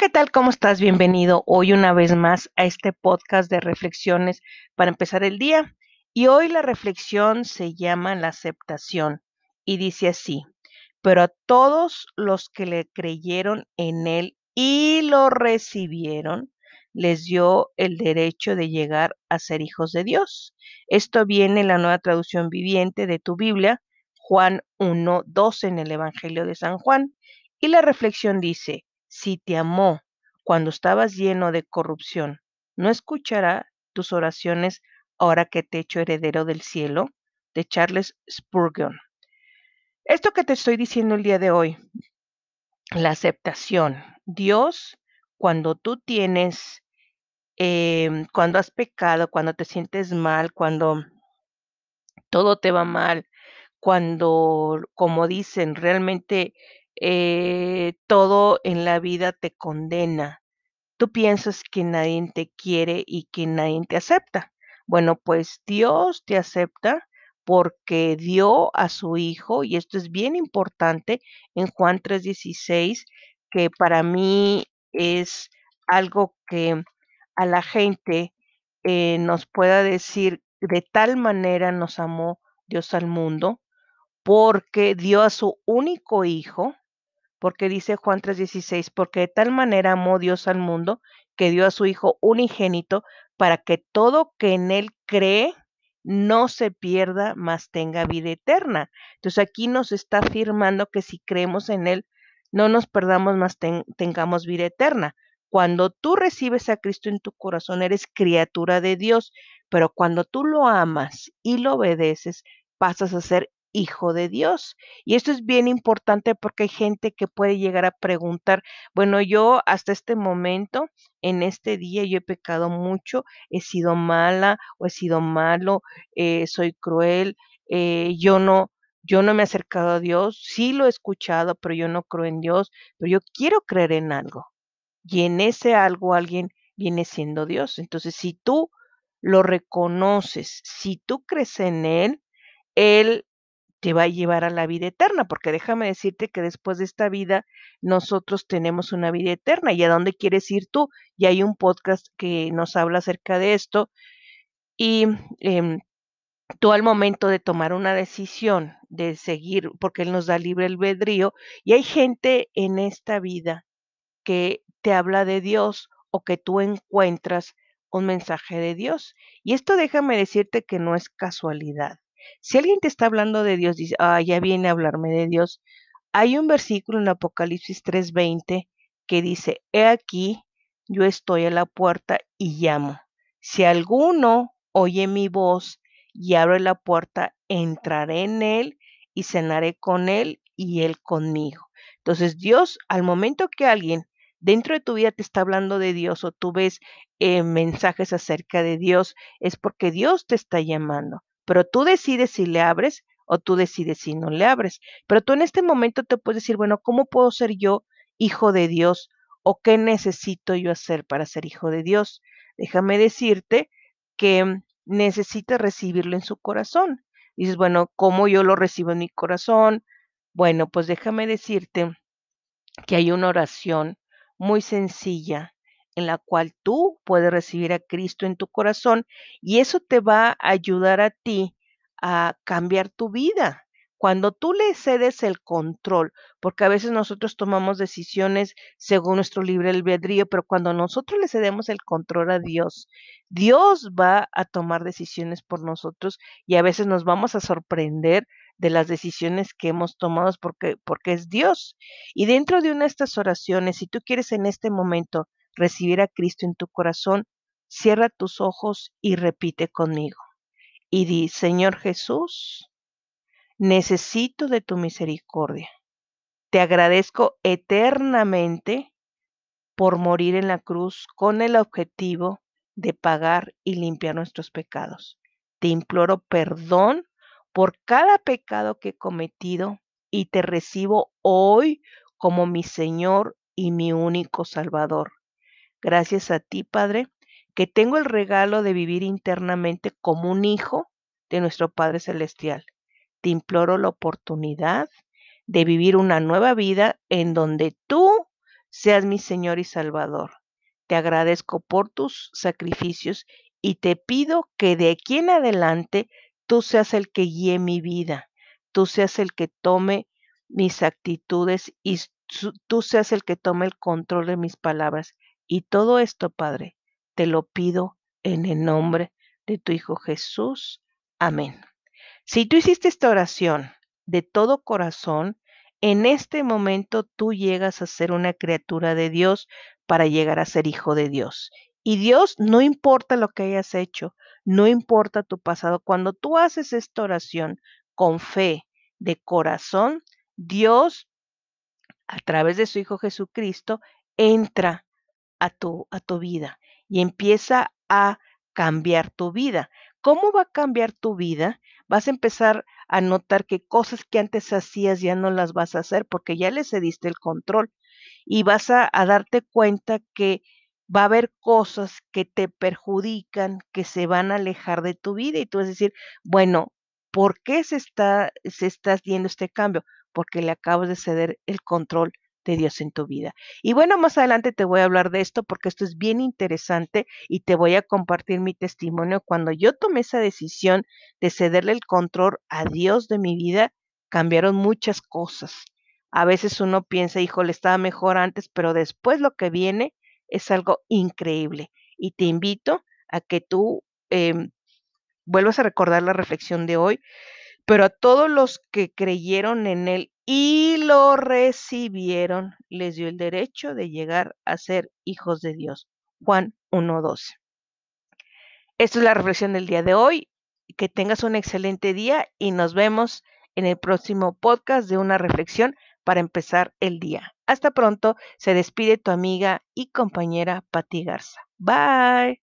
¿qué tal? ¿Cómo estás? Bienvenido hoy una vez más a este podcast de reflexiones para empezar el día. Y hoy la reflexión se llama la aceptación y dice así, pero a todos los que le creyeron en él y lo recibieron, les dio el derecho de llegar a ser hijos de Dios. Esto viene en la nueva traducción viviente de tu Biblia, Juan 1, 12 en el Evangelio de San Juan. Y la reflexión dice, si te amó cuando estabas lleno de corrupción, ¿no escuchará tus oraciones ahora que te he hecho heredero del cielo? De Charles Spurgeon. Esto que te estoy diciendo el día de hoy, la aceptación. Dios, cuando tú tienes, em, cuando has pecado, cuando te sientes mal, cuando todo te va mal, cuando, como dicen, realmente eh, todo en la vida te condena. Tú piensas que nadie te quiere y que nadie te acepta. Bueno, pues Dios te acepta porque dio a su Hijo, y esto es bien importante en Juan 3:16, que para mí es algo que a la gente eh, nos pueda decir, de tal manera nos amó Dios al mundo, porque dio a su único Hijo, porque dice Juan 3:16, porque de tal manera amó Dios al mundo que dio a su Hijo unigénito para que todo que en Él cree no se pierda, mas tenga vida eterna. Entonces aquí nos está afirmando que si creemos en Él, no nos perdamos, mas tengamos vida eterna. Cuando tú recibes a Cristo en tu corazón, eres criatura de Dios, pero cuando tú lo amas y lo obedeces, pasas a ser hijo de Dios. Y esto es bien importante porque hay gente que puede llegar a preguntar, bueno, yo hasta este momento, en este día, yo he pecado mucho, he sido mala o he sido malo, eh, soy cruel, eh, yo no, yo no me he acercado a Dios, sí lo he escuchado, pero yo no creo en Dios, pero yo quiero creer en algo. Y en ese algo alguien viene siendo Dios. Entonces, si tú lo reconoces, si tú crees en Él, Él te va a llevar a la vida eterna, porque déjame decirte que después de esta vida nosotros tenemos una vida eterna. ¿Y a dónde quieres ir tú? Y hay un podcast que nos habla acerca de esto. Y em, tú al momento de tomar una decisión, de seguir, porque Él nos da libre albedrío, y hay gente en esta vida que te habla de Dios o que tú encuentras un mensaje de Dios. Y esto déjame decirte que no es casualidad. Si alguien te está hablando de Dios, dice, ah, ya viene a hablarme de Dios. Hay un versículo en Apocalipsis 3:20 que dice, he aquí, yo estoy a la puerta y llamo. Si alguno oye mi voz y abre la puerta, entraré en él y cenaré con él y él conmigo. Entonces Dios, al momento que alguien dentro de tu vida te está hablando de Dios o tú ves eh, mensajes acerca de Dios, es porque Dios te está llamando pero tú decides si le abres o tú decides si no le abres. Pero tú en este momento te puedes decir, bueno, ¿cómo puedo ser yo hijo de Dios? ¿O qué necesito yo hacer para ser hijo de Dios? Déjame decirte que necesitas recibirlo en su corazón. dices, bueno, ¿cómo yo lo recibo en mi corazón? Bueno, pues déjame decirte que hay una oración muy sencilla en la cual tú puedes recibir a Cristo en tu corazón y eso te va a ayudar a ti a cambiar tu vida. Cuando tú le cedes el control, porque a veces nosotros tomamos decisiones según nuestro libre albedrío, pero cuando nosotros le cedemos el control a Dios, Dios va a tomar decisiones por nosotros y a veces nos vamos a sorprender de las decisiones que hemos tomado porque, porque es Dios. Y dentro de una de estas oraciones, si tú quieres en este momento recibir a Cristo en tu corazón, cierra tus ojos y repite conmigo. Y di, Señor Jesús, necesito de tu misericordia. Te agradezco eternamente por morir en la cruz con el objetivo de pagar y limpiar nuestros pecados. Te imploro perdón por cada pecado que he cometido y te recibo hoy como mi Señor y mi único Salvador. Gracias a ti, Padre, que tengo el regalo de vivir internamente como un hijo de nuestro Padre Celestial. Te imploro la oportunidad de vivir una nueva vida en donde tú seas mi Señor y Salvador. Te agradezco por tus sacrificios y te pido que de aquí en adelante tú seas el que guíe mi vida, tú seas el que tome mis actitudes y tú seas el que tome el control de mis palabras. Y todo esto, Padre, te lo pido en el nombre de tu Hijo Jesús. Amén. Si tú hiciste esta oración de todo corazón, en este momento tú llegas a ser una criatura de Dios para llegar a ser hijo de Dios. Y Dios, no importa lo que hayas hecho, no importa tu pasado, cuando tú haces esta oración con fe, de corazón, Dios, a través de su Hijo Jesucristo, entra a tu, a tu vida y empieza a cambiar tu vida. ¿Cómo va a cambiar tu vida? Vas a empezar a notar que cosas que antes hacías ya no las vas a hacer porque ya le cediste el control y vas a, darte cuenta que va a haber cosas que te perjudican, que se van a alejar de tu vida y tú vas a decir, bueno, ¿por qué se está, se está haciendo este cambio? Porque le acabas de ceder el control de Dios en tu vida. Y bueno, más adelante te voy a hablar de esto porque esto es bien interesante y te voy a compartir mi testimonio. Cuando yo tomé esa decisión de cederle el control a Dios de mi vida, cambiaron muchas cosas. A veces uno piensa, híjole, estaba mejor antes, pero después lo que viene es algo increíble. Y te invito a que tú em, vuelvas a recordar la reflexión de hoy, pero a todos los que creyeron en Él y lo recibieron, les dio el derecho de llegar a ser hijos de Dios. Juan 1.12. Esta es la reflexión del día de hoy. Que tengas un excelente día y nos vemos en el próximo podcast de una reflexión para empezar el día. Hasta pronto, se despide tu amiga y compañera Pati Garza. Bye.